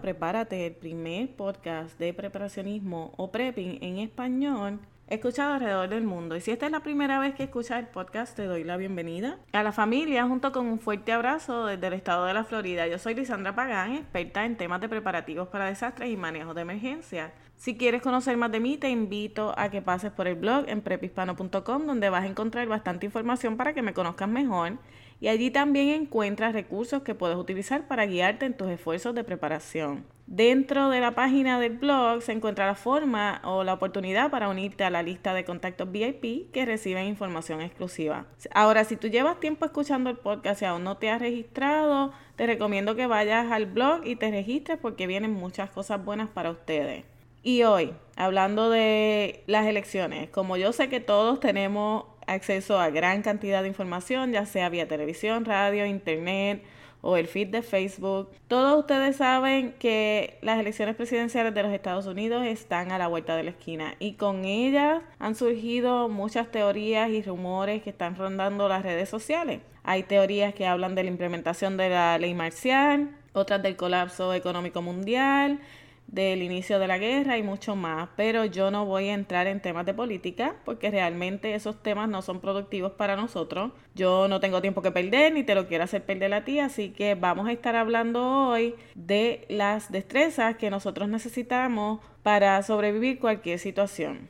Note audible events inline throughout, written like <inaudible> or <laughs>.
Prepárate, el primer podcast de preparacionismo o prepping en español escuchado alrededor del mundo. Y si esta es la primera vez que escuchas el podcast, te doy la bienvenida a la familia junto con un fuerte abrazo desde el estado de la Florida. Yo soy Lisandra Pagán, experta en temas de preparativos para desastres y manejo de emergencia. Si quieres conocer más de mí, te invito a que pases por el blog en prepispano.com donde vas a encontrar bastante información para que me conozcas mejor y allí también encuentras recursos que puedes utilizar para guiarte en tus esfuerzos de preparación. Dentro de la página del blog se encuentra la forma o la oportunidad para unirte a la lista de contactos VIP que reciben información exclusiva. Ahora, si tú llevas tiempo escuchando el podcast y aún no te has registrado, te recomiendo que vayas al blog y te registres porque vienen muchas cosas buenas para ustedes. Y hoy, hablando de las elecciones, como yo sé que todos tenemos acceso a gran cantidad de información, ya sea vía televisión, radio, internet o el feed de Facebook. Todos ustedes saben que las elecciones presidenciales de los Estados Unidos están a la vuelta de la esquina y con ellas han surgido muchas teorías y rumores que están rondando las redes sociales. Hay teorías que hablan de la implementación de la ley marcial, otras del colapso económico mundial, del inicio de la guerra y mucho más, pero yo no voy a entrar en temas de política porque realmente esos temas no son productivos para nosotros. Yo no tengo tiempo que perder ni te lo quiero hacer perder a ti, así que vamos a estar hablando hoy de las destrezas que nosotros necesitamos para sobrevivir cualquier situación.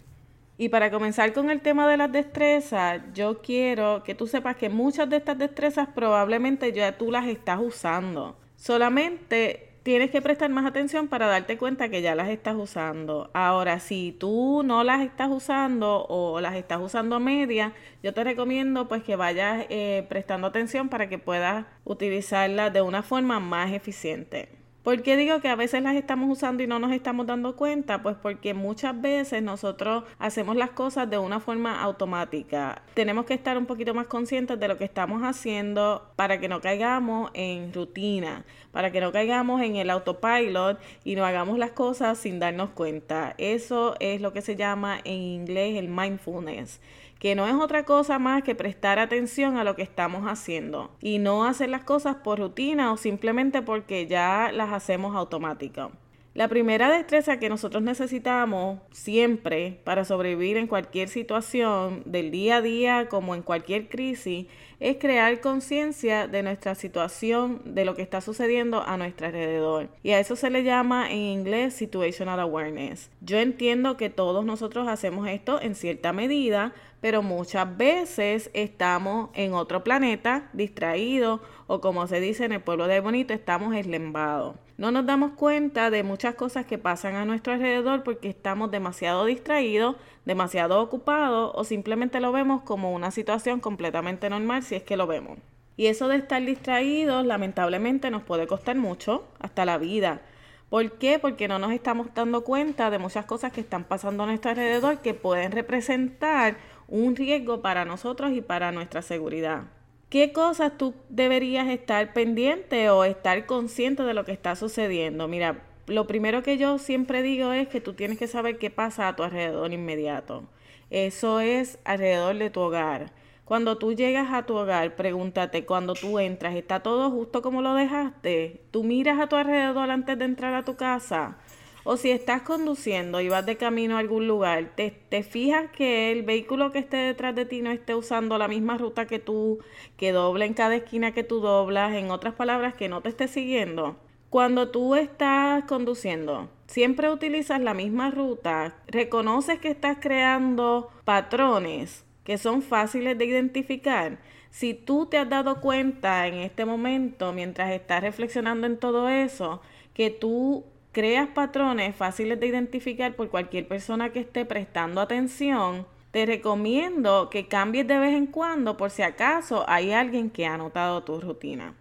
Y para comenzar con el tema de las destrezas, yo quiero que tú sepas que muchas de estas destrezas probablemente ya tú las estás usando. Solamente tienes que prestar más atención para darte cuenta que ya las estás usando. Ahora, si tú no las estás usando o las estás usando a media, yo te recomiendo pues que vayas eh, prestando atención para que puedas utilizarlas de una forma más eficiente. ¿Por qué digo que a veces las estamos usando y no nos estamos dando cuenta? Pues porque muchas veces nosotros hacemos las cosas de una forma automática. Tenemos que estar un poquito más conscientes de lo que estamos haciendo para que no caigamos en rutina, para que no caigamos en el autopilot y no hagamos las cosas sin darnos cuenta. Eso es lo que se llama en inglés el mindfulness que no es otra cosa más que prestar atención a lo que estamos haciendo y no hacer las cosas por rutina o simplemente porque ya las hacemos automáticas. La primera destreza que nosotros necesitamos siempre para sobrevivir en cualquier situación del día a día como en cualquier crisis es crear conciencia de nuestra situación, de lo que está sucediendo a nuestro alrededor. Y a eso se le llama en inglés situational awareness. Yo entiendo que todos nosotros hacemos esto en cierta medida, pero muchas veces estamos en otro planeta, distraídos o como se dice en el pueblo de Bonito, estamos eslembados. No nos damos cuenta de muchas cosas que pasan a nuestro alrededor porque estamos demasiado distraídos, demasiado ocupados o simplemente lo vemos como una situación completamente normal si es que lo vemos. Y eso de estar distraídos lamentablemente nos puede costar mucho, hasta la vida. ¿Por qué? Porque no nos estamos dando cuenta de muchas cosas que están pasando a nuestro alrededor que pueden representar un riesgo para nosotros y para nuestra seguridad. ¿Qué cosas tú deberías estar pendiente o estar consciente de lo que está sucediendo? Mira, lo primero que yo siempre digo es que tú tienes que saber qué pasa a tu alrededor inmediato. Eso es alrededor de tu hogar. Cuando tú llegas a tu hogar, pregúntate, cuando tú entras, ¿está todo justo como lo dejaste? ¿Tú miras a tu alrededor antes de entrar a tu casa? O si estás conduciendo y vas de camino a algún lugar, te, fijas que el vehículo que esté detrás de ti no esté usando la misma ruta que tú, que doble en cada esquina que tú doblas, en otras palabras, que no te esté siguiendo. Cuando tú estás conduciendo, siempre utilizas la misma ruta, reconoces que estás creando patrones que son fáciles de identificar. Si tú te has dado cuenta en este momento, mientras estás reflexionando en todo eso, que tú creas patrones fáciles de identificar por cualquier persona que esté prestando atención, te recomiendo que cambies de vez en cuando por si acaso hay alguien que ha notado tu rutina.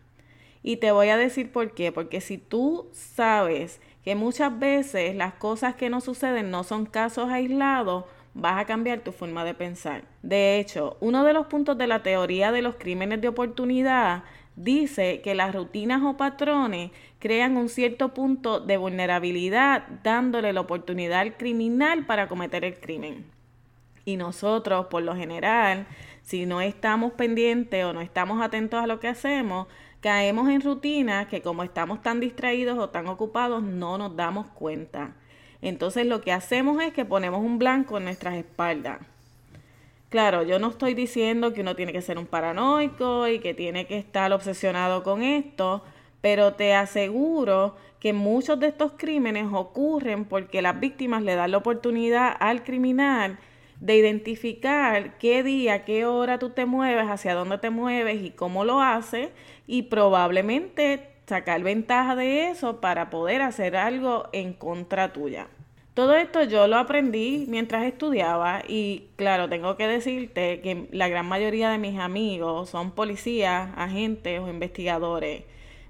Y te voy a decir por qué, porque si tú sabes que muchas veces las cosas que no suceden no son casos aislados, vas a cambiar tu forma de pensar. De hecho, uno de los puntos de la teoría de los crímenes de oportunidad dice que las rutinas o patrones crean un cierto punto de vulnerabilidad dándole la oportunidad al criminal para cometer el crimen. Y nosotros, por lo general, si no estamos pendientes o no estamos atentos a lo que hacemos, caemos en rutinas que como estamos tan distraídos o tan ocupados no nos damos cuenta. Entonces lo que hacemos es que ponemos un blanco en nuestras espaldas. Claro, yo no estoy diciendo que uno tiene que ser un paranoico y que tiene que estar obsesionado con esto, pero te aseguro que muchos de estos crímenes ocurren porque las víctimas le dan la oportunidad al criminal de identificar qué día, qué hora tú te mueves, hacia dónde te mueves y cómo lo haces y probablemente sacar ventaja de eso para poder hacer algo en contra tuya. Todo esto yo lo aprendí mientras estudiaba y claro, tengo que decirte que la gran mayoría de mis amigos son policías, agentes o investigadores.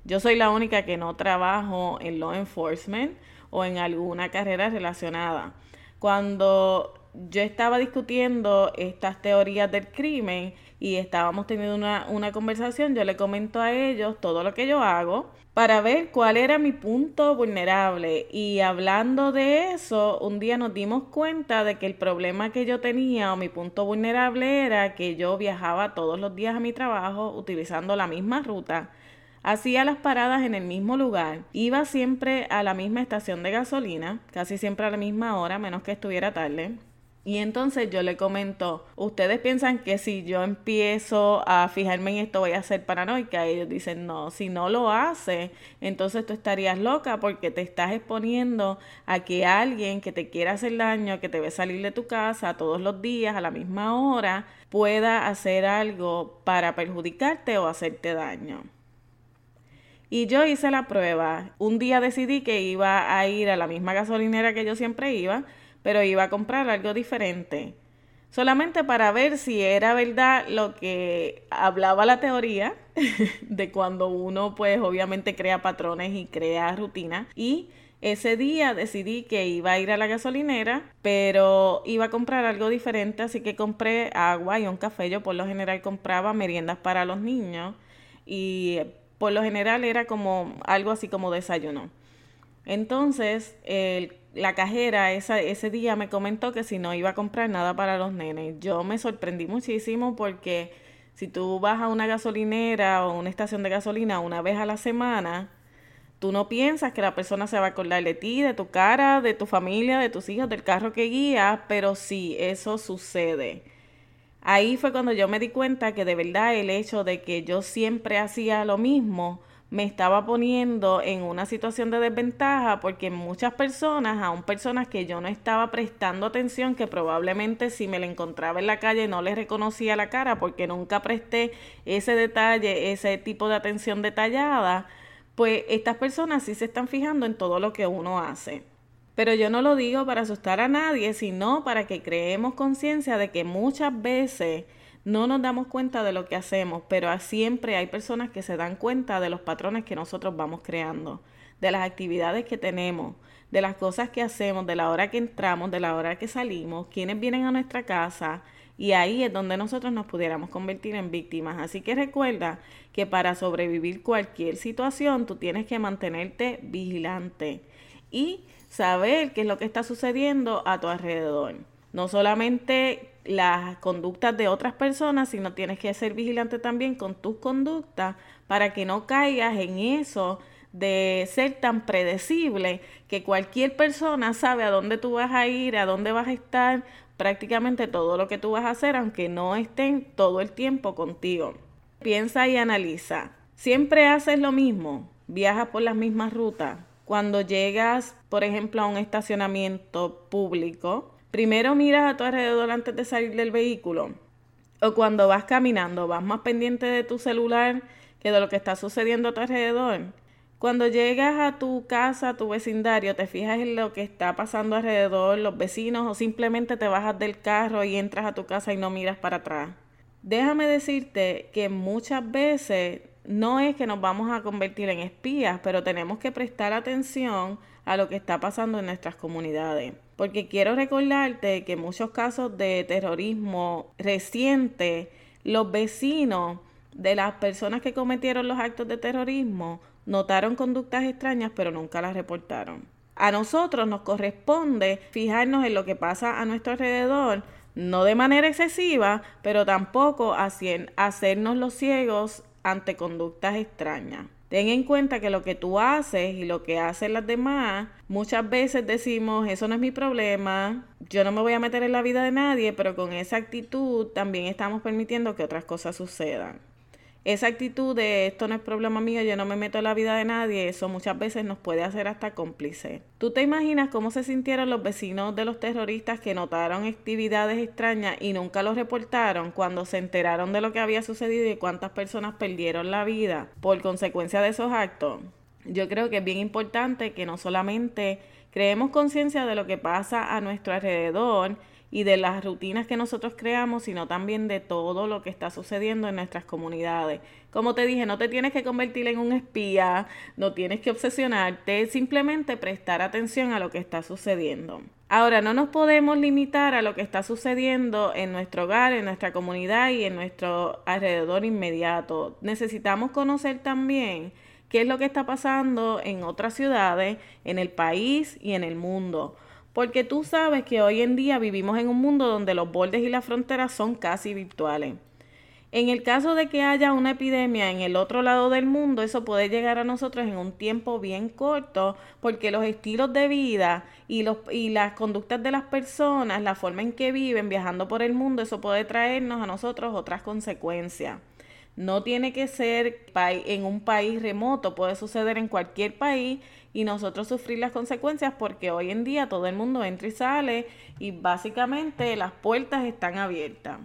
Yo soy la única que no trabajo en law enforcement o en alguna carrera relacionada. Cuando yo estaba discutiendo estas teorías del crimen y estábamos teniendo una, una conversación, yo le comento a ellos todo lo que yo hago para ver cuál era mi punto vulnerable. Y hablando de eso, un día nos dimos cuenta de que el problema que yo tenía o mi punto vulnerable era que yo viajaba todos los días a mi trabajo utilizando la misma ruta. Hacía las paradas en el mismo lugar, iba siempre a la misma estación de gasolina, casi siempre a la misma hora, menos que estuviera tarde. Y entonces yo le comento, ustedes piensan que si yo empiezo a fijarme en esto voy a ser paranoica. Ellos dicen, no, si no lo hace, entonces tú estarías loca porque te estás exponiendo a que alguien que te quiera hacer daño, que te ve salir de tu casa todos los días a la misma hora, pueda hacer algo para perjudicarte o hacerte daño. Y yo hice la prueba. Un día decidí que iba a ir a la misma gasolinera que yo siempre iba pero iba a comprar algo diferente. Solamente para ver si era verdad lo que hablaba la teoría <laughs> de cuando uno pues obviamente crea patrones y crea rutinas. Y ese día decidí que iba a ir a la gasolinera, pero iba a comprar algo diferente, así que compré agua y un café. Yo por lo general compraba meriendas para los niños y por lo general era como algo así como desayuno. Entonces, el la cajera ese día me comentó que si no iba a comprar nada para los nenes. Yo me sorprendí muchísimo porque si tú vas a una gasolinera o una estación de gasolina una vez a la semana, tú no piensas que la persona se va a acordar de ti, de tu cara, de tu familia, de tus hijos, del carro que guía, pero sí, eso sucede. Ahí fue cuando yo me di cuenta que de verdad el hecho de que yo siempre hacía lo mismo, me estaba poniendo en una situación de desventaja porque muchas personas, aún personas que yo no estaba prestando atención, que probablemente si me la encontraba en la calle no les reconocía la cara porque nunca presté ese detalle, ese tipo de atención detallada, pues estas personas sí se están fijando en todo lo que uno hace. Pero yo no lo digo para asustar a nadie, sino para que creemos conciencia de que muchas veces no nos damos cuenta de lo que hacemos, pero siempre hay personas que se dan cuenta de los patrones que nosotros vamos creando, de las actividades que tenemos, de las cosas que hacemos, de la hora que entramos, de la hora que salimos, quienes vienen a nuestra casa, y ahí es donde nosotros nos pudiéramos convertir en víctimas. Así que recuerda que para sobrevivir cualquier situación tú tienes que mantenerte vigilante y saber qué es lo que está sucediendo a tu alrededor. No solamente las conductas de otras personas, sino tienes que ser vigilante también con tus conductas para que no caigas en eso de ser tan predecible que cualquier persona sabe a dónde tú vas a ir, a dónde vas a estar, prácticamente todo lo que tú vas a hacer, aunque no estén todo el tiempo contigo. Piensa y analiza. Siempre haces lo mismo, viajas por las mismas rutas. Cuando llegas, por ejemplo, a un estacionamiento público, Primero miras a tu alrededor antes de salir del vehículo. O cuando vas caminando, vas más pendiente de tu celular que de lo que está sucediendo a tu alrededor. Cuando llegas a tu casa, a tu vecindario, te fijas en lo que está pasando alrededor, los vecinos, o simplemente te bajas del carro y entras a tu casa y no miras para atrás. Déjame decirte que muchas veces no es que nos vamos a convertir en espías, pero tenemos que prestar atención a lo que está pasando en nuestras comunidades porque quiero recordarte que en muchos casos de terrorismo reciente, los vecinos de las personas que cometieron los actos de terrorismo notaron conductas extrañas pero nunca las reportaron. A nosotros nos corresponde fijarnos en lo que pasa a nuestro alrededor, no de manera excesiva, pero tampoco hacernos los ciegos ante conductas extrañas. Ten en cuenta que lo que tú haces y lo que hacen las demás, muchas veces decimos, eso no es mi problema, yo no me voy a meter en la vida de nadie, pero con esa actitud también estamos permitiendo que otras cosas sucedan esa actitud de esto no es problema mío, yo no me meto en la vida de nadie, eso muchas veces nos puede hacer hasta cómplice. ¿Tú te imaginas cómo se sintieron los vecinos de los terroristas que notaron actividades extrañas y nunca los reportaron cuando se enteraron de lo que había sucedido y cuántas personas perdieron la vida por consecuencia de esos actos? Yo creo que es bien importante que no solamente creemos conciencia de lo que pasa a nuestro alrededor, y de las rutinas que nosotros creamos, sino también de todo lo que está sucediendo en nuestras comunidades. Como te dije, no te tienes que convertir en un espía, no tienes que obsesionarte, simplemente prestar atención a lo que está sucediendo. Ahora, no nos podemos limitar a lo que está sucediendo en nuestro hogar, en nuestra comunidad y en nuestro alrededor inmediato. Necesitamos conocer también qué es lo que está pasando en otras ciudades, en el país y en el mundo porque tú sabes que hoy en día vivimos en un mundo donde los bordes y las fronteras son casi virtuales. En el caso de que haya una epidemia en el otro lado del mundo, eso puede llegar a nosotros en un tiempo bien corto, porque los estilos de vida y, los, y las conductas de las personas, la forma en que viven viajando por el mundo, eso puede traernos a nosotros otras consecuencias. No tiene que ser en un país remoto, puede suceder en cualquier país y nosotros sufrir las consecuencias porque hoy en día todo el mundo entra y sale y básicamente las puertas están abiertas.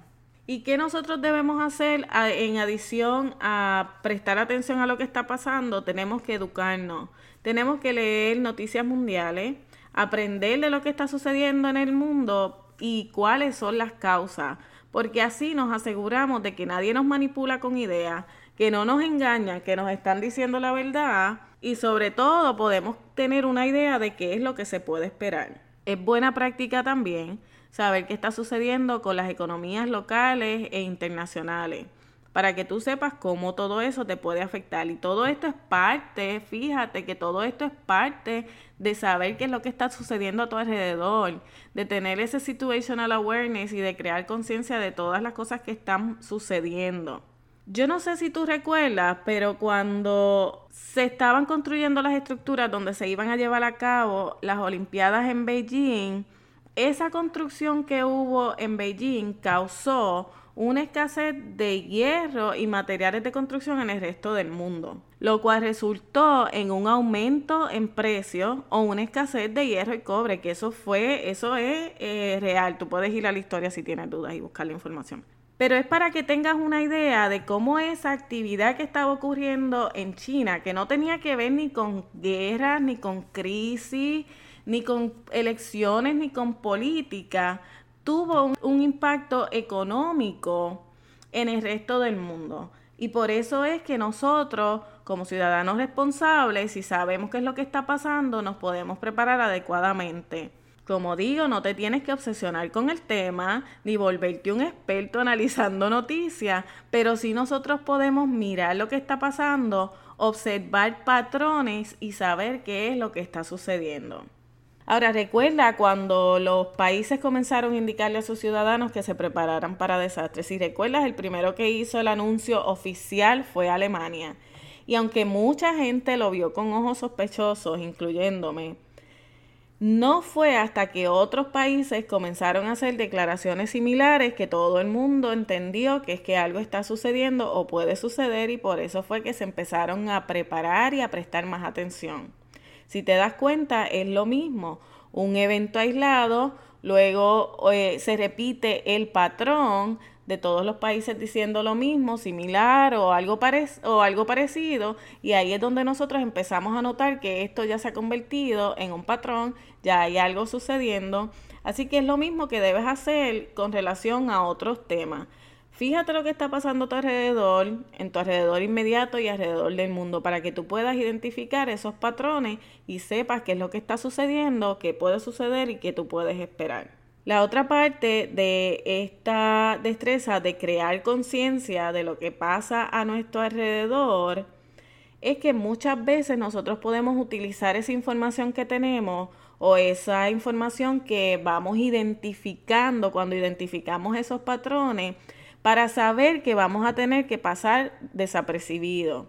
¿Y qué nosotros debemos hacer en adición a prestar atención a lo que está pasando? Tenemos que educarnos, tenemos que leer noticias mundiales, aprender de lo que está sucediendo en el mundo y cuáles son las causas, porque así nos aseguramos de que nadie nos manipula con ideas, que no nos engañan, que nos están diciendo la verdad y sobre todo podemos tener una idea de qué es lo que se puede esperar. Es buena práctica también saber qué está sucediendo con las economías locales e internacionales para que tú sepas cómo todo eso te puede afectar. Y todo esto es parte, fíjate que todo esto es parte de saber qué es lo que está sucediendo a tu alrededor, de tener ese situational awareness y de crear conciencia de todas las cosas que están sucediendo. Yo no sé si tú recuerdas, pero cuando se estaban construyendo las estructuras donde se iban a llevar a cabo las Olimpiadas en Beijing, esa construcción que hubo en Beijing causó una escasez de hierro y materiales de construcción en el resto del mundo, lo cual resultó en un aumento en precio o una escasez de hierro y cobre, que eso fue, eso es eh, real. Tú puedes ir a la historia si tienes dudas y buscar la información. Pero es para que tengas una idea de cómo esa actividad que estaba ocurriendo en China, que no tenía que ver ni con guerras, ni con crisis, ni con elecciones, ni con política, tuvo un, impacto económico en el resto del mundo. Y por eso es que nosotros, como ciudadanos responsables, si sabemos qué es lo que está pasando, nos podemos preparar adecuadamente. Como digo, no te tienes que obsesionar con el tema ni volverte un experto analizando noticias, pero sí nosotros podemos mirar lo que está pasando, observar patrones y saber qué es lo que está sucediendo. Ahora recuerda cuando los países comenzaron a indicarle a sus ciudadanos que se prepararan para desastres. Si recuerdas, el primero que hizo el anuncio oficial fue Alemania. Y aunque mucha gente lo vio con ojos sospechosos, incluyéndome, no fue hasta que otros países comenzaron a hacer declaraciones similares que todo el mundo entendió que es que algo está sucediendo o puede suceder y por eso fue que se empezaron a preparar y a prestar más atención. Si te das cuenta, es lo mismo. Un evento aislado, luego eh, se repite el patrón de todos los países diciendo lo mismo, similar o algo, o algo parecido, y ahí es donde nosotros empezamos a notar que esto ya se ha convertido en un patrón, ya hay algo sucediendo, así que es lo mismo que debes hacer con relación a otros temas. Fíjate lo que está pasando a tu alrededor, en tu alrededor inmediato y alrededor del mundo, para que tú puedas identificar esos patrones y sepas qué es lo que está sucediendo, qué puede suceder y qué tú puedes esperar. La otra parte de esta destreza de crear conciencia de lo que pasa a nuestro alrededor es que muchas veces nosotros podemos utilizar esa información que tenemos o esa información que vamos identificando cuando identificamos esos patrones para saber que vamos a tener que pasar desapercibido.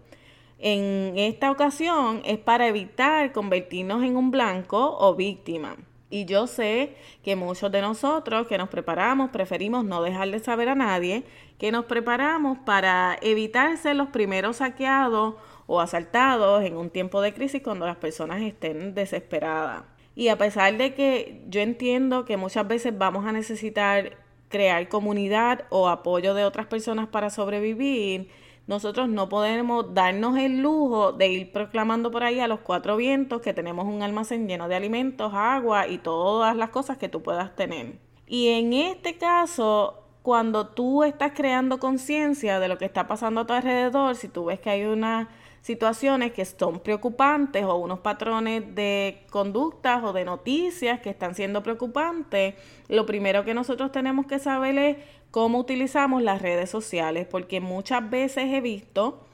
En esta ocasión es para evitar convertirnos en un blanco o víctima. Y yo sé que muchos de nosotros que nos preparamos preferimos no dejarle saber a nadie que nos preparamos para evitar ser los primeros saqueados o asaltados en un tiempo de crisis cuando las personas estén desesperadas. Y a pesar de que yo entiendo que muchas veces vamos a necesitar crear comunidad o apoyo de otras personas para sobrevivir, nosotros no podemos darnos el lujo de ir proclamando por ahí a los cuatro vientos que tenemos un almacén lleno de alimentos, agua y todas las cosas que tú puedas tener. Y en este caso, cuando tú estás creando conciencia de lo que está pasando a tu alrededor, si tú ves que hay unas situaciones que son preocupantes o unos patrones de conductas o de noticias que están siendo preocupantes, lo primero que nosotros tenemos que saber es cómo utilizamos las redes sociales, porque muchas veces he visto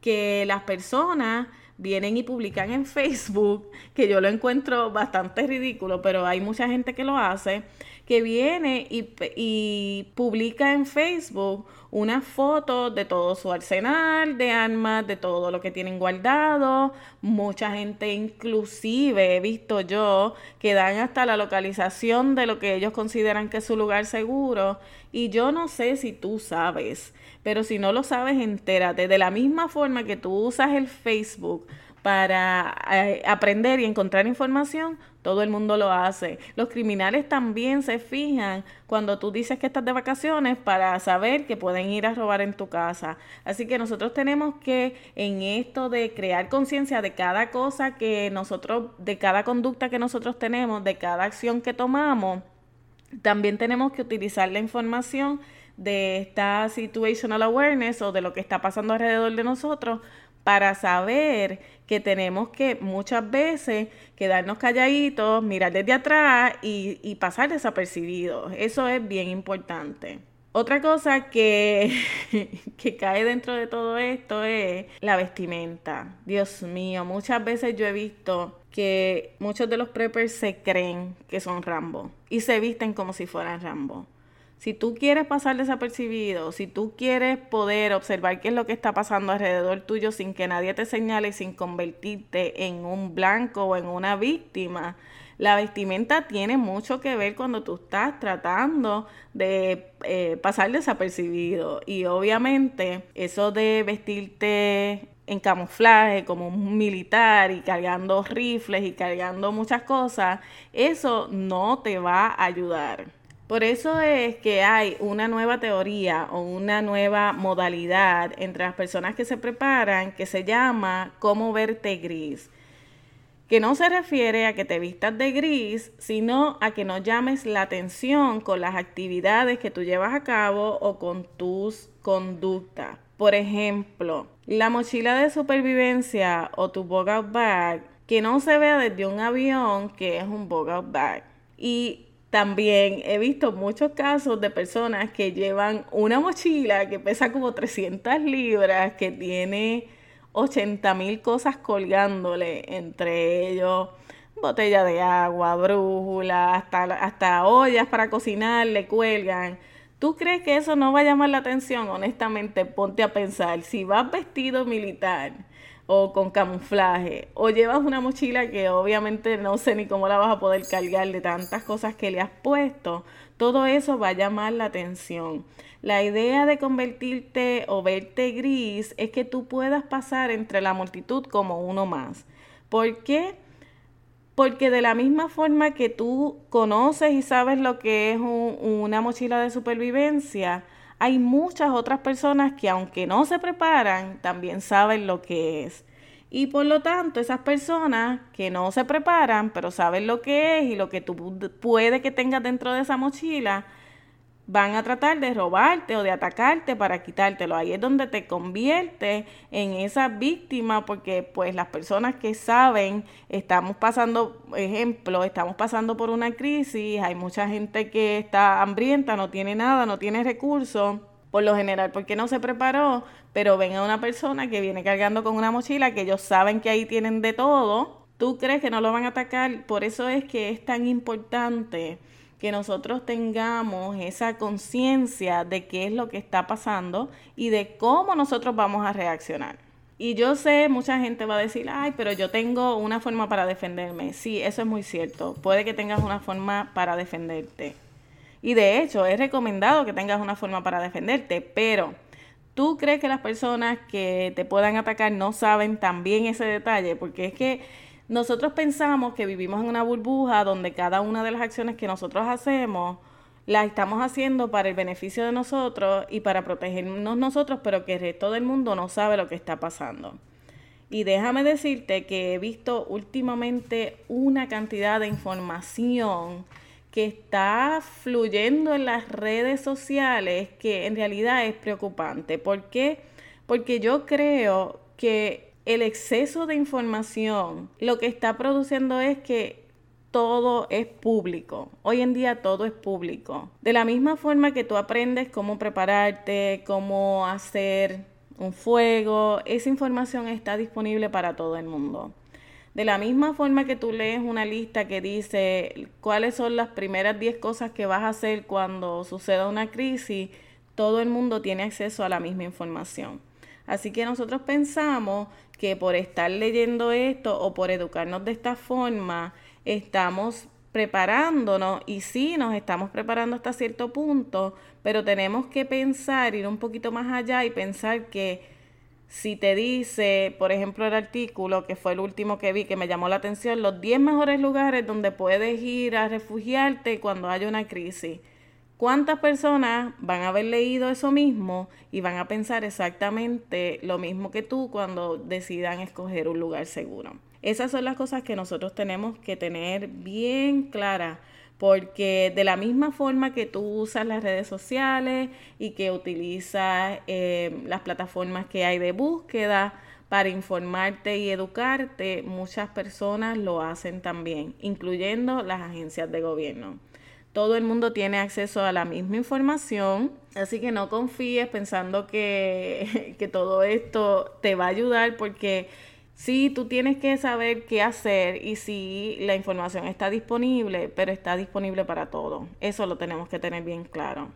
que las personas vienen y publican en Facebook, que yo lo encuentro bastante ridículo, pero hay mucha gente que lo hace, que viene y, y publica en Facebook una foto de todo su arsenal de armas, de todo lo que tienen guardado. Mucha gente inclusive he visto yo que dan hasta la localización de lo que ellos consideran que es su lugar seguro. Y yo no sé si tú sabes, pero si no lo sabes, entérate. De la misma forma que tú usas el Facebook para eh, aprender y encontrar información, todo el mundo lo hace. Los criminales también se fijan cuando tú dices que estás de vacaciones para saber que pueden ir a robar en tu casa. Así que nosotros tenemos que en esto de crear conciencia de cada cosa que nosotros, de cada conducta que nosotros tenemos, de cada acción que tomamos, también tenemos que utilizar la información de esta situational awareness o de lo que está pasando alrededor de nosotros para saber que tenemos que muchas veces quedarnos calladitos, mirar desde atrás y, pasar desapercibidos. Eso es bien importante. Otra cosa que, <laughs> que, cae dentro de todo esto es la vestimenta. Dios mío, muchas veces yo he visto que muchos de los preppers se creen que son Rambo y se visten como si fueran Rambo. Si tú quieres pasar desapercibido, si tú quieres poder observar qué es lo que está pasando alrededor tuyo sin que nadie te señale, sin convertirte en un blanco o en una víctima, la vestimenta tiene mucho que ver cuando tú estás tratando de eh, pasar desapercibido. Y obviamente eso de vestirte en camuflaje como un militar y cargando rifles y cargando muchas cosas, eso no te va a ayudar. Por eso es que hay una nueva teoría o una nueva modalidad entre las personas que se preparan que se llama cómo verte gris, que no se refiere a que te vistas de gris, sino a que no llames la atención con las actividades que tú llevas a cabo o con tus conductas. Por ejemplo, la mochila de supervivencia o tu bug out bag, que no se vea desde un avión que es un bug out bag. Y también he visto muchos casos de personas que llevan una mochila que pesa como 300 libras, que tiene 80 mil cosas colgándole, entre ellos botella de agua, brújula, hasta, hasta ollas para cocinar le cuelgan. ¿Tú crees que eso no va a llamar la atención? Honestamente, ponte a pensar, si vas vestido militar, o con camuflaje, o llevas una mochila que obviamente no sé ni cómo la vas a poder cargar de tantas cosas que le has puesto, todo eso va a llamar la atención. La idea de convertirte o verte gris es que tú puedas pasar entre la multitud como uno más. ¿Por qué? Porque de la misma forma que tú conoces y sabes lo que es una mochila de supervivencia, hay muchas otras personas que aunque no se preparan, también saben lo que es. Y por lo tanto, esas personas que no se preparan, pero saben lo que es y lo que tú puede que tengas dentro de esa mochila, van a tratar de robarte o de atacarte para quitártelo. Ahí es donde te conviertes en esa víctima porque pues las personas que saben, estamos pasando, ejemplo, estamos pasando por una crisis, hay mucha gente que está hambrienta, no tiene nada, no tiene recursos, por lo general porque no se preparó, pero ven a una persona que viene cargando con una mochila que ellos saben que ahí tienen de todo, tú crees que no lo van a atacar, por eso es que es tan importante que nosotros tengamos esa conciencia de qué es lo que está pasando y de cómo nosotros vamos a reaccionar. Y yo sé, mucha gente va a decir, ay, pero yo tengo una forma para defenderme. Sí, eso es muy cierto. Puede que tengas una forma para defenderte. Y de hecho, es recomendado que tengas una forma para defenderte, pero ¿tú crees que las personas que te puedan atacar no saben también ese detalle? Porque es que nosotros pensamos que vivimos en una burbuja donde cada una de las acciones que nosotros hacemos la estamos haciendo para el beneficio de nosotros y para protegernos nosotros, pero que el resto del mundo no sabe lo que está pasando. Y déjame decirte que he visto últimamente una cantidad de información que está fluyendo en las redes sociales que en realidad es preocupante. ¿Por qué? Porque yo creo que el exceso de información lo que está produciendo es que todo es público. Hoy en día todo es público. De la misma forma que tú aprendes cómo prepararte, cómo hacer un fuego, esa información está disponible para todo el mundo. De la misma forma que tú lees una lista que dice cuáles son las primeras 10 cosas que vas a hacer cuando suceda una crisis, todo el mundo tiene acceso a la misma información. Así que nosotros pensamos que por estar leyendo esto o por educarnos de esta forma, estamos preparándonos y sí nos estamos preparando hasta cierto punto, pero tenemos que pensar, ir un poquito más allá y pensar que si te dice, por ejemplo, el artículo que fue el último que vi que me llamó la atención, los 10 mejores lugares donde puedes ir a refugiarte cuando haya una crisis. ¿Cuántas personas van a haber leído eso mismo y van a pensar exactamente lo mismo que tú cuando decidan escoger un lugar seguro? Esas son las cosas que nosotros tenemos que tener bien claras porque de la misma forma que tú usas las redes sociales y que utilizas eh, las plataformas que hay de búsqueda para informarte y educarte, muchas personas lo hacen también, incluyendo las agencias de gobierno. Todo el mundo tiene acceso a la misma información, así que no confíes pensando que, <laughs> que todo esto te va a ayudar porque Sí, tú tienes que saber qué hacer y si la información está disponible, pero está disponible para todo. Eso lo tenemos que tener bien claro.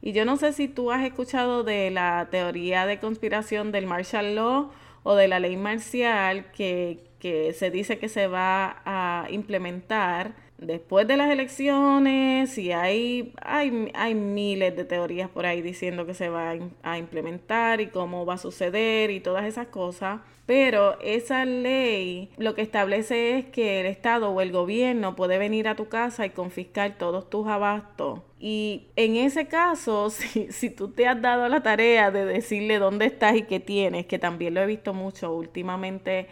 Y yo no sé si tú has escuchado de la teoría de conspiración del martial law o de la ley marcial que, que se dice que se va a implementar después de las elecciones y hay, hay, hay, miles de teorías por ahí diciendo que se va a implementar y cómo va a suceder y todas esas cosas. Pero esa ley lo que establece es que el Estado o el gobierno puede venir a tu casa y confiscar todos tus abastos. Y en ese caso, <laughs> si, si tú te has dado la tarea de decirle dónde estás y qué tienes, que también lo he visto mucho últimamente,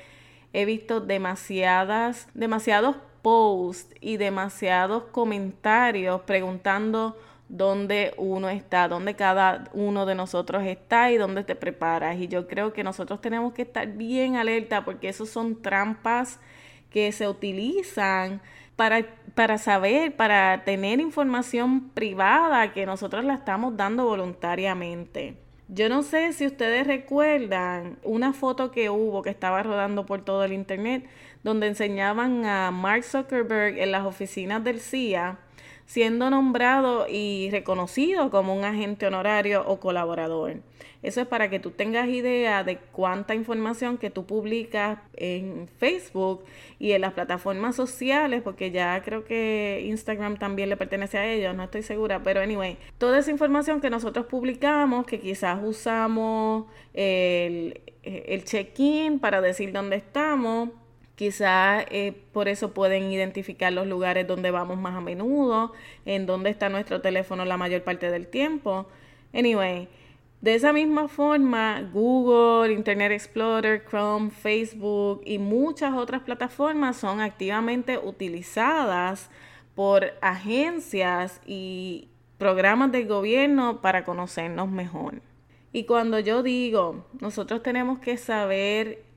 he visto demasiadas, demasiados posts y demasiados comentarios preguntando dónde uno está, dónde cada uno de nosotros está y dónde te preparas. Y yo creo que nosotros tenemos que estar bien alerta porque esos son trampas que se utilizan para, para saber, para tener información privada que nosotros la estamos dando voluntariamente. Yo no sé si ustedes recuerdan una foto que hubo que estaba rodando por todo el internet donde enseñaban a Mark Zuckerberg en las oficinas del CIA siendo nombrado y reconocido como un agente honorario o colaborador. Eso es para que tú tengas idea de cuánta información que tú publicas en Facebook y en las plataformas sociales, porque ya creo que Instagram también le pertenece a ellos, no estoy segura, pero anyway, toda esa información que nosotros publicamos, que quizás usamos el, el check-in para decir dónde estamos, Quizás eh, por eso pueden identificar los lugares donde vamos más a menudo, en dónde está nuestro teléfono la mayor parte del tiempo. Anyway, de esa misma forma, Google, Internet Explorer, Chrome, Facebook y muchas otras plataformas son activamente utilizadas por agencias y programas del gobierno para conocernos mejor. Y cuando yo digo, nosotros tenemos que saber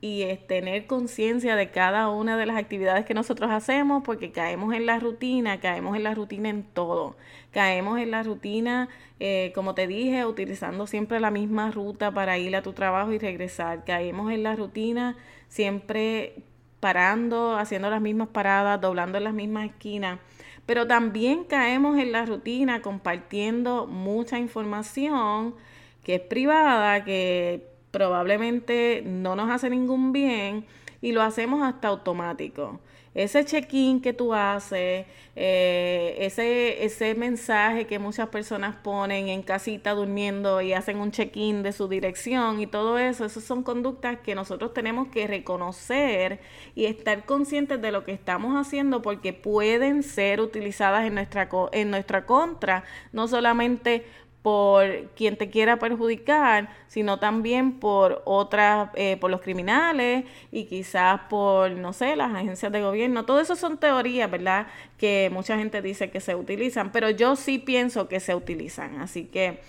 y es tener conciencia de cada una de las actividades que nosotros hacemos porque caemos en la rutina, caemos en la rutina en todo. Caemos en la rutina, eh, como te dije, utilizando siempre la misma ruta para ir a tu trabajo y regresar. Caemos en la rutina siempre parando, haciendo las mismas paradas, doblando en las mismas esquinas. pero también caemos en la rutina compartiendo mucha información que es privada, que probablemente no nos hace ningún bien y lo hacemos hasta automático. Ese check-in que tú haces, eh, ese, ese mensaje que muchas personas ponen en casita durmiendo y hacen un check-in de su dirección y todo eso, esas son conductas que nosotros tenemos que reconocer y estar conscientes de lo que estamos haciendo porque pueden ser utilizadas en nuestra, en nuestra contra, no solamente por quien te quiera perjudicar, sino también por otras, eh, por los criminales y quizás por, no sé, las agencias de gobierno. Todo eso son teorías, ¿verdad? Que mucha gente dice que se utilizan, pero yo sí pienso que se utilizan. Así que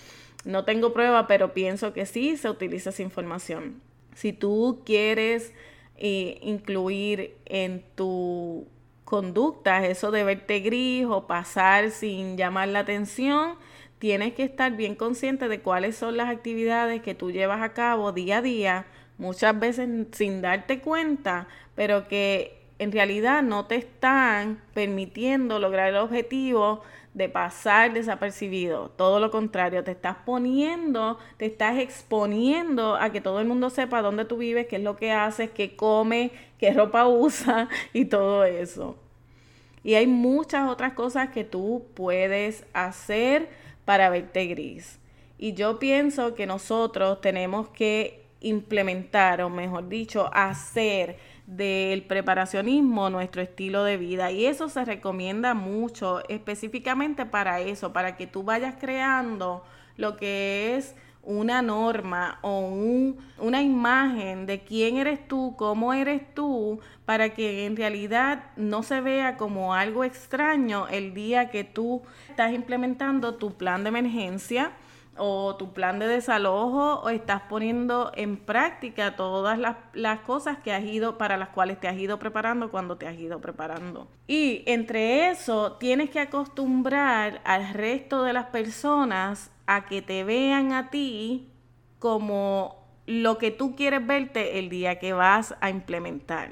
no tengo prueba, pero pienso que sí se utiliza esa información. Si tú quieres eh, incluir en tu conducta eso de verte gris o pasar sin llamar la atención, tienes que estar bien consciente de cuáles son las actividades que tú llevas a cabo día a día, muchas veces sin darte cuenta, pero que en realidad no te están permitiendo lograr el objetivo de pasar desapercibido. Todo lo contrario, te estás poniendo, te estás exponiendo a que todo el mundo sepa dónde tú vives, qué es lo que haces, qué comes, qué ropa <laughs> usas y todo eso. Y hay muchas otras cosas que tú puedes hacer para verte gris. Y yo pienso que nosotros tenemos que implementar, o mejor dicho, hacer del preparacionismo nuestro estilo de vida. Y eso se recomienda mucho específicamente para eso, para que tú vayas creando lo que es una norma o una imagen de quién eres tú, cómo eres tú, para que en realidad no se vea como algo extraño el día que tú estás implementando tu plan de emergencia o tu plan de desalojo o estás poniendo en práctica todas las, las, cosas que has ido para las cuales te has ido preparando cuando te has ido preparando. Y entre eso tienes que acostumbrar al resto de las personas a que te vean a ti como lo que tú quieres verte el día que vas a implementar.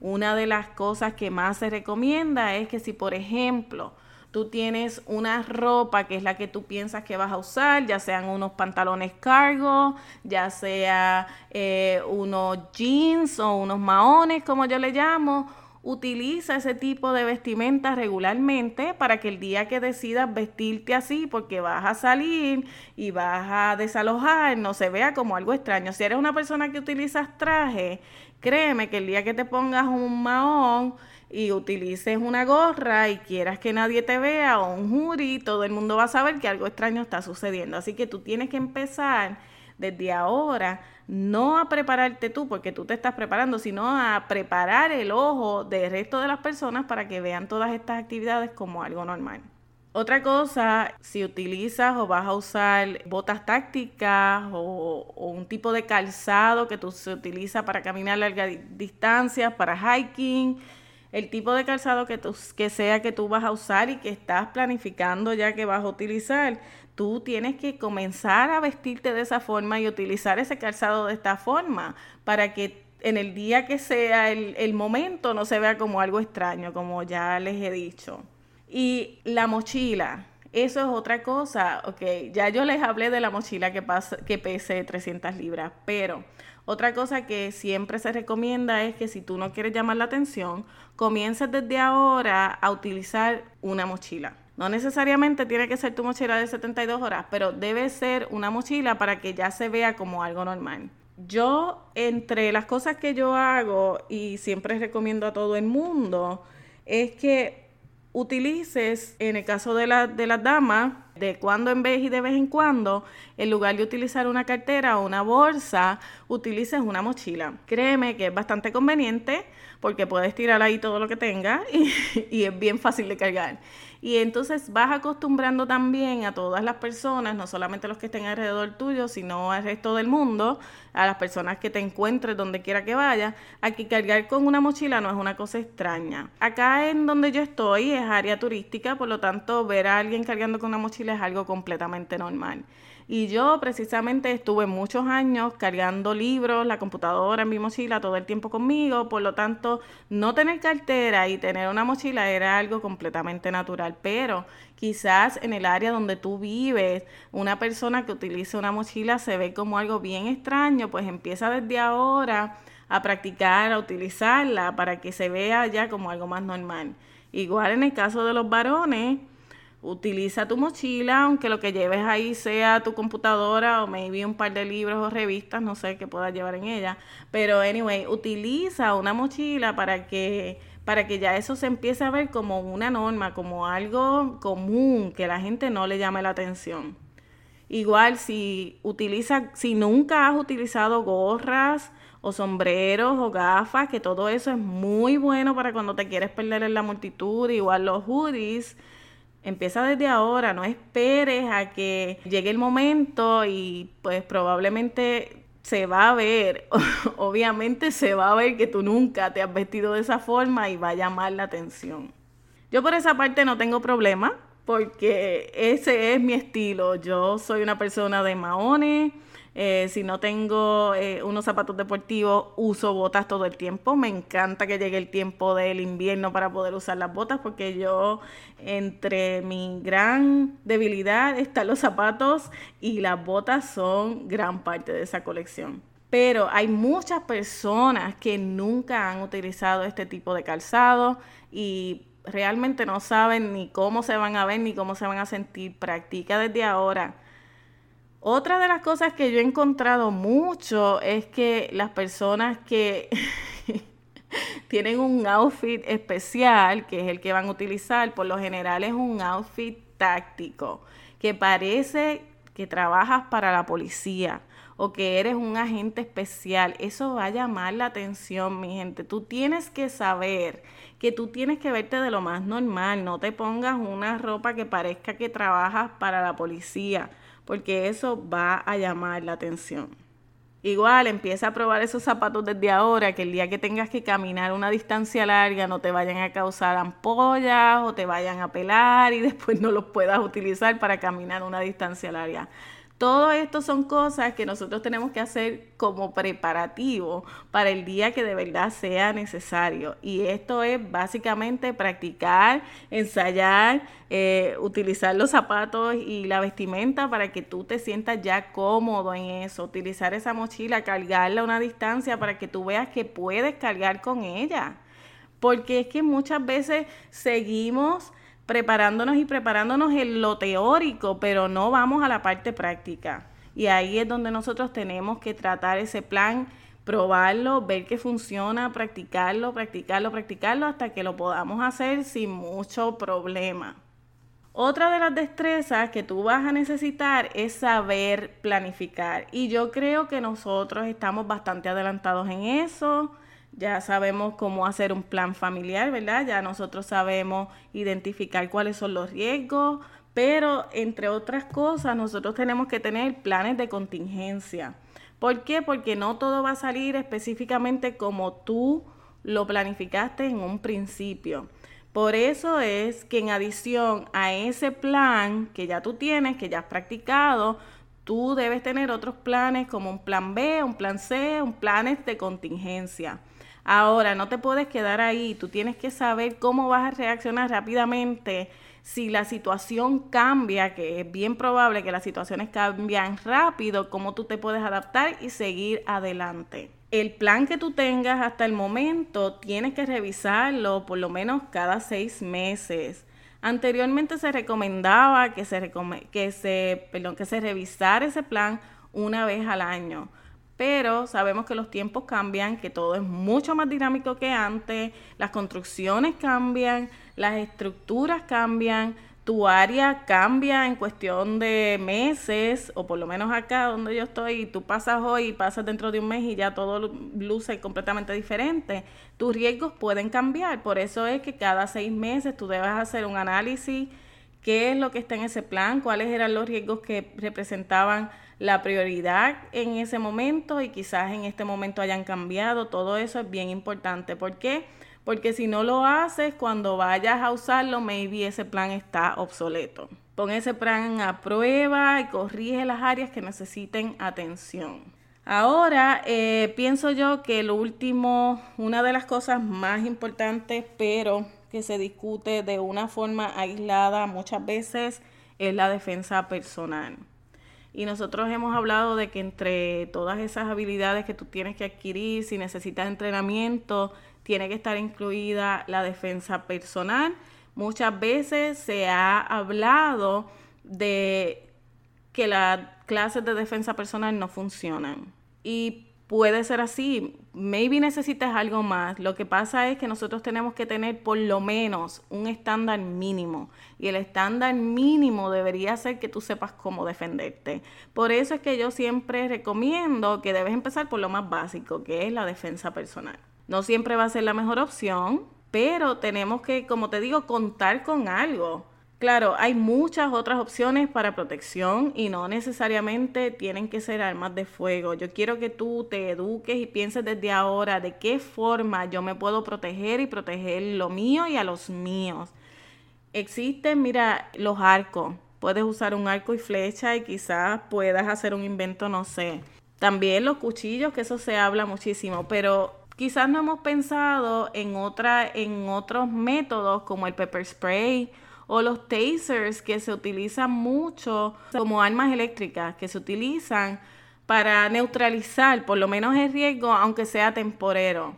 Una de las cosas que más se recomienda es que si, por ejemplo, tú tienes una ropa que es la que tú piensas que vas a usar, ya sean unos pantalones cargo, ya sea eh, unos jeans o unos maones, como yo le llamo, utiliza ese tipo de vestimenta regularmente para que el día que decidas vestirte así, porque vas a salir y vas a desalojar, no se vea como algo extraño. Si eres una persona que utilizas traje, créeme que el día que te pongas un mahón y utilices una gorra y quieras que nadie te vea o un jury, todo el mundo va a saber que algo extraño está sucediendo. Así que tú tienes que empezar desde ahora no a prepararte tú porque tú te estás preparando, sino a preparar el ojo del resto de las personas para que vean todas estas actividades como algo normal. Otra cosa, si utilizas o vas a usar botas tácticas o, un tipo de calzado que tú se utiliza para caminar largas distancias, para hiking, el tipo de calzado que, que sea que tú vas a usar y que estás planificando ya que vas a utilizar, tú tienes que comenzar a vestirte de esa forma y utilizar ese calzado de esta forma para que en el día que sea el, el momento no se vea como algo extraño, como ya les he dicho. Y la mochila, eso es otra cosa, ok, ya yo les hablé de la mochila que, pasa, que pese 300 libras, pero otra cosa que siempre se recomienda es que si tú no quieres llamar la atención, comiences desde ahora a utilizar una mochila. No necesariamente tiene que ser tu mochila de 72 horas, pero debe ser una mochila para que ya se vea como algo normal. Yo, entre las cosas que yo hago y siempre recomiendo a todo el mundo, es que utilices, en el caso de, la, de las damas, de cuando en vez y de vez en cuando, en lugar de utilizar una cartera o una bolsa, utilices una mochila. Créeme que es bastante conveniente porque puedes tirar ahí todo lo que tengas y, <laughs> y es bien fácil de cargar. Y entonces vas acostumbrando también a todas las personas, no solamente los que estén alrededor tuyo, sino al resto del mundo, a las personas que te encuentres donde quiera que vayas, a que cargar con una mochila no es una cosa extraña. Acá en donde yo estoy es área turística, por lo tanto ver a alguien cargando con una mochila es algo completamente normal. Y yo precisamente estuve muchos años cargando libros, la computadora en mi mochila todo el tiempo conmigo, por lo tanto no tener cartera y tener una mochila era algo completamente natural, pero quizás en el área donde tú vives, una persona que utiliza una mochila se ve como algo bien extraño, pues empieza desde ahora a practicar, a utilizarla para que se vea ya como algo más normal. Igual en el caso de los varones, utiliza tu mochila, aunque lo que lleves ahí sea tu computadora o maybe un par de libros o revistas, no sé qué puedas llevar en ella. Pero anyway, utiliza una mochila para que para que ya eso se empiece a ver como una norma, como algo común, que la gente no le llame la atención. Igual si utiliza, si nunca has utilizado gorras o sombreros o gafas, que todo eso es muy bueno para cuando te quieres perder en la multitud, igual los hoodies Empieza desde ahora, no esperes a que llegue el momento y pues probablemente se va a ver, <laughs> obviamente se va a ver que tú nunca te has vestido de esa forma y va a llamar la atención. Yo por esa parte no tengo problema porque ese es mi estilo. Yo soy una persona de maones, eh, si no tengo eh, unos zapatos deportivos, uso botas todo el tiempo. Me encanta que llegue el tiempo del invierno para poder usar las botas porque yo, entre mi gran debilidad, están los zapatos y las botas son gran parte de esa colección. Pero hay muchas personas que nunca han utilizado este tipo de calzado y realmente no saben ni cómo se van a ver ni cómo se van a sentir. Practica desde ahora otra de las cosas que yo he encontrado mucho es que las personas que <laughs> tienen un outfit especial, que es el que van a utilizar, por lo general es un outfit táctico, que parece que trabajas para la policía o que eres un agente especial. Eso va a llamar la atención, mi gente. Tú tienes que saber que tú tienes que verte de lo más normal. No te pongas una ropa que parezca que trabajas para la policía porque eso va a llamar la atención. Igual empieza a probar esos zapatos desde ahora, que el día que tengas que caminar una distancia larga no te vayan a causar ampollas o te vayan a pelar y <laughs> después no los puedas utilizar para caminar una distancia larga. Todo esto son cosas que nosotros tenemos que hacer como preparativo para el día que de verdad sea necesario. Y esto es básicamente practicar, ensayar, eh, utilizar los zapatos y la vestimenta para que tú te sientas ya cómodo en eso. Utilizar esa mochila, cargarla a una distancia para que tú veas que puedes cargar con ella. Porque es que muchas veces seguimos preparándonos y preparándonos en lo teórico, pero no vamos a la parte práctica. Y ahí es donde nosotros tenemos que tratar ese plan, probarlo, ver que funciona, practicarlo, practicarlo, practicarlo hasta que lo podamos hacer sin mucho problema. Otra de las destrezas que tú vas a necesitar es saber planificar. Y yo creo que nosotros estamos bastante adelantados en eso ya sabemos cómo hacer un plan familiar, ¿verdad? Ya nosotros sabemos identificar cuáles son los riesgos, pero entre otras cosas nosotros tenemos que tener planes de contingencia. ¿Por qué? Porque no todo va a salir específicamente como tú lo planificaste en un principio. Por eso es que en adición a ese plan que ya tú tienes, que ya has practicado, tú debes tener otros planes como un plan B, un plan C, un planes de contingencia. Ahora, no te puedes quedar ahí, tú tienes que saber cómo vas a reaccionar rápidamente si la situación cambia, que es bien probable que las situaciones cambian rápido, cómo tú te puedes adaptar y seguir adelante. El plan que tú tengas hasta el momento tienes que revisarlo por lo menos cada seis meses. Anteriormente se recomendaba que se, que se, perdón, que se revisara ese plan una vez al año pero sabemos que los tiempos cambian, que todo es mucho más dinámico que antes, las construcciones cambian, las estructuras cambian, tu área cambia en cuestión de meses, o por lo menos acá donde yo estoy, tú pasas hoy y pasas dentro de un mes y ya todo luce completamente diferente. Tus riesgos pueden cambiar, por eso es que cada seis meses tú debes hacer un análisis, qué es lo que está en ese plan, cuáles eran los riesgos que representaban la prioridad en ese momento y quizás en este momento hayan cambiado. Todo eso es bien importante. ¿Por qué? Porque si no lo haces, cuando vayas a usarlo, maybe ese plan está obsoleto. Pon ese plan a prueba y corrige las áreas que necesiten atención. Ahora, eh, pienso yo que lo último, una de las cosas más importantes, pero que se discute de una forma aislada muchas veces, es la defensa personal. Y nosotros hemos hablado de que entre todas esas habilidades que tú tienes que adquirir, si necesitas entrenamiento, tiene que estar incluida la defensa personal. Muchas veces se ha hablado de que las clases de defensa personal no funcionan. Y puede ser así. Maybe necesitas algo más. Lo que pasa es que nosotros tenemos que tener por lo menos un estándar mínimo. Y el estándar mínimo debería ser que tú sepas cómo defenderte. Por eso es que yo siempre recomiendo que debes empezar por lo más básico, que es la defensa personal. No siempre va a ser la mejor opción, pero tenemos que, como te digo, contar con algo. Claro, hay muchas otras opciones para protección y no necesariamente tienen que ser armas de fuego. Yo quiero que tú te eduques y pienses desde ahora de qué forma yo me puedo proteger y proteger lo mío y a los míos. Existen, mira, los arcos. Puedes usar un arco y flecha y quizás puedas hacer un invento, no sé. También los cuchillos, que eso se habla muchísimo, pero quizás no hemos pensado en, otra, en otros métodos como el pepper spray o los tasers que se utilizan mucho como armas eléctricas que se utilizan para neutralizar por lo menos el riesgo aunque sea temporero.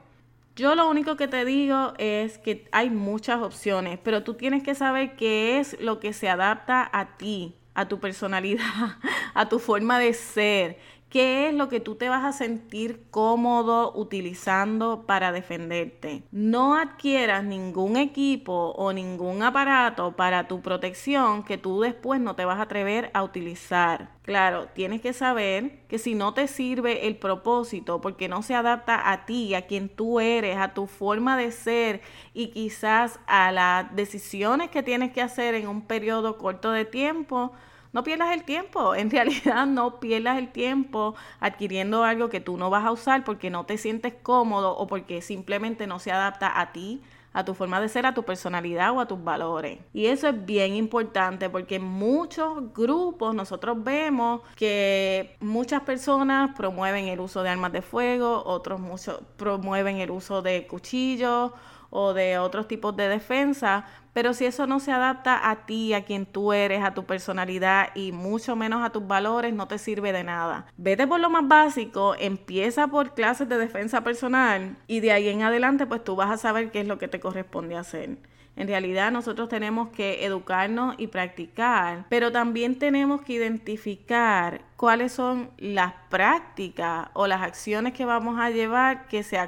Yo lo único que te digo es que hay muchas opciones, pero tú tienes que saber qué es lo que se adapta a ti, a tu personalidad, <laughs> a tu forma de ser qué es lo que tú te vas a sentir cómodo utilizando para defenderte. No adquieras ningún equipo o ningún aparato para tu protección que tú después no te vas a atrever a utilizar. Claro, tienes que saber que si no te sirve el propósito porque no se adapta a ti, a quien tú eres, a tu forma de ser y quizás a las decisiones que tienes que hacer en un periodo corto de tiempo, no pierdas el tiempo, <laughs> en realidad no pierdas el tiempo adquiriendo algo que tú no vas a usar porque no te sientes cómodo o porque simplemente no se adapta a ti, a tu forma de ser, a tu personalidad o a tus valores. Y eso es bien importante porque en muchos grupos nosotros vemos que muchas personas promueven el uso de armas de fuego, otros muchos promueven el uso de cuchillos o de otros tipos de defensa, pero si eso no se adapta a ti, a quien tú eres, a tu personalidad y mucho menos a tus valores, no te sirve de nada. Vete por lo más básico, empieza por clases de defensa personal y de ahí en adelante pues tú vas a saber qué es lo que te corresponde hacer. En realidad nosotros tenemos que educarnos y practicar, pero también tenemos que identificar cuáles son las prácticas o las acciones que vamos a llevar que se,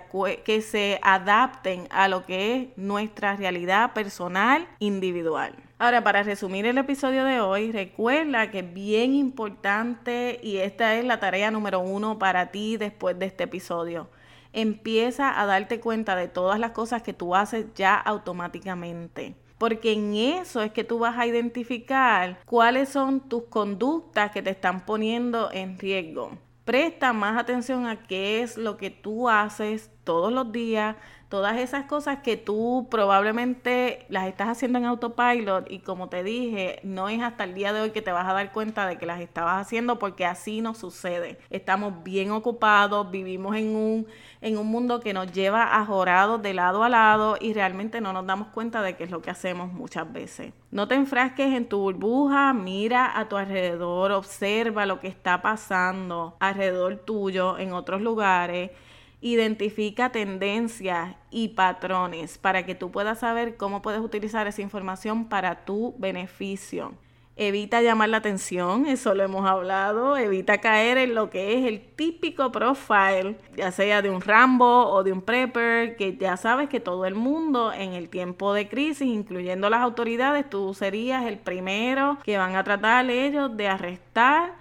que se adapten a lo que es nuestra realidad personal individual. Ahora, para resumir el episodio de hoy, recuerda que es bien importante y esta es la tarea número uno para ti después de este episodio empieza a darte cuenta de todas las cosas que tú haces ya automáticamente. Porque en eso es que tú vas a identificar cuáles son tus conductas que te están poniendo en riesgo. Presta más atención a qué es lo que tú haces todos los días, todas esas cosas que tú probablemente las estás haciendo en autopilot y como te dije, no es hasta el día de hoy que te vas a dar cuenta de que las estabas haciendo porque así no sucede. Estamos bien ocupados, vivimos en un, en un mundo que nos lleva ajorados de lado a lado y realmente no nos damos cuenta de qué es lo que hacemos muchas veces. No te enfrasques en tu burbuja, mira a tu alrededor, observa lo que está pasando alrededor tuyo en otros lugares Identifica tendencias y patrones para que tú puedas saber cómo puedes utilizar esa información para tu beneficio. Evita llamar la atención, eso lo hemos hablado. Evita caer en lo que es el típico profile, ya sea de un Rambo o de un Prepper, que ya sabes que todo el mundo en el tiempo de crisis, incluyendo las autoridades, tú serías el primero que van a tratar ellos de arrestar.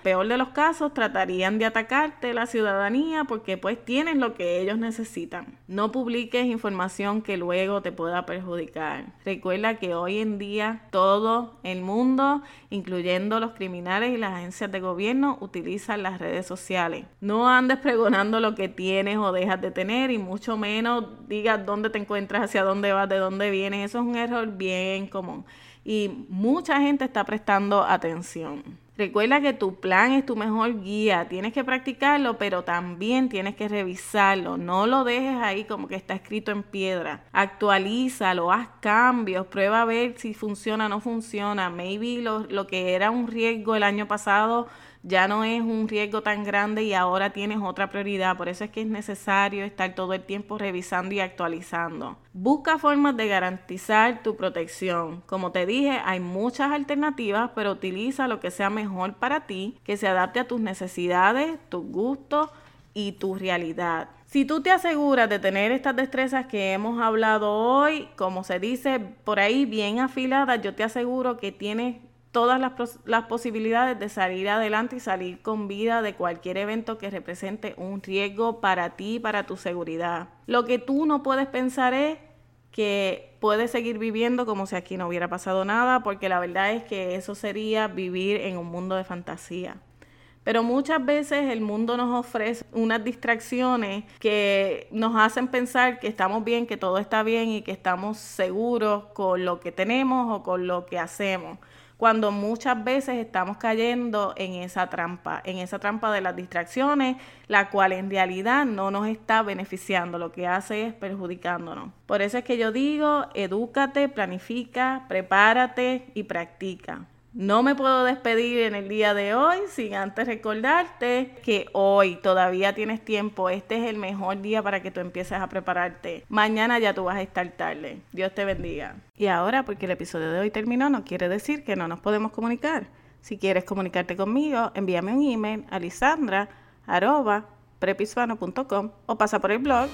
Peor de los casos, tratarían de atacarte la ciudadanía porque pues tienen lo que ellos necesitan. No publiques información que luego te pueda perjudicar. Recuerda que hoy en día todo el mundo incluyendo los criminales y las agencias de gobierno, utilizan las redes sociales. No andes pregonando lo que tienes o dejas de tener y mucho menos digas dónde te encuentras, hacia dónde vas, de dónde vienes. Eso es un error bien común. y mucha gente está prestando atención. Recuerda que tu plan es tu mejor guía, tienes que practicarlo, pero también tienes que revisarlo. No lo dejes ahí como que está escrito en piedra. Actualízalo, haz cambios, prueba a ver si funciona o no funciona. Maybe lo, lo que era un riesgo el año pasado ya no es un riesgo tan grande y ahora tienes otra prioridad. Por eso es que es necesario estar todo el tiempo revisando y actualizando. Busca formas de garantizar tu protección. Como te dije, hay muchas alternativas, pero utiliza lo que sea mejor para ti, que se adapte a tus necesidades, tus gustos y tu realidad. Si tú te aseguras de tener estas destrezas que hemos hablado hoy, como se dice por ahí, bien afiladas, yo te aseguro que tienes todas las, posibilidades de salir adelante y salir con vida de cualquier evento que represente un riesgo para ti y para tu seguridad. Lo que tú no puedes pensar es que puedes seguir viviendo como si aquí no hubiera pasado nada, porque la verdad es que eso sería vivir en un mundo de fantasía. Pero muchas veces el mundo nos ofrece unas distracciones que nos hacen pensar que estamos bien, que todo está bien y que estamos seguros con lo que tenemos o con lo que hacemos cuando muchas veces estamos cayendo en esa trampa, en esa trampa de las distracciones, la cual en realidad no nos está beneficiando, lo que hace es perjudicándonos. Por eso es que yo digo, edúcate, planifica, prepárate y practica. No me puedo despedir en el día de hoy sin antes recordarte que hoy todavía tienes tiempo. Este es el mejor día para que tú empieces a prepararte. Mañana ya tú vas a estar tarde. Dios te bendiga. Y ahora, porque el episodio de hoy terminó, no quiere decir que no nos podemos comunicar. Si quieres comunicarte conmigo, envíame un email a lisandra o pasa por el blog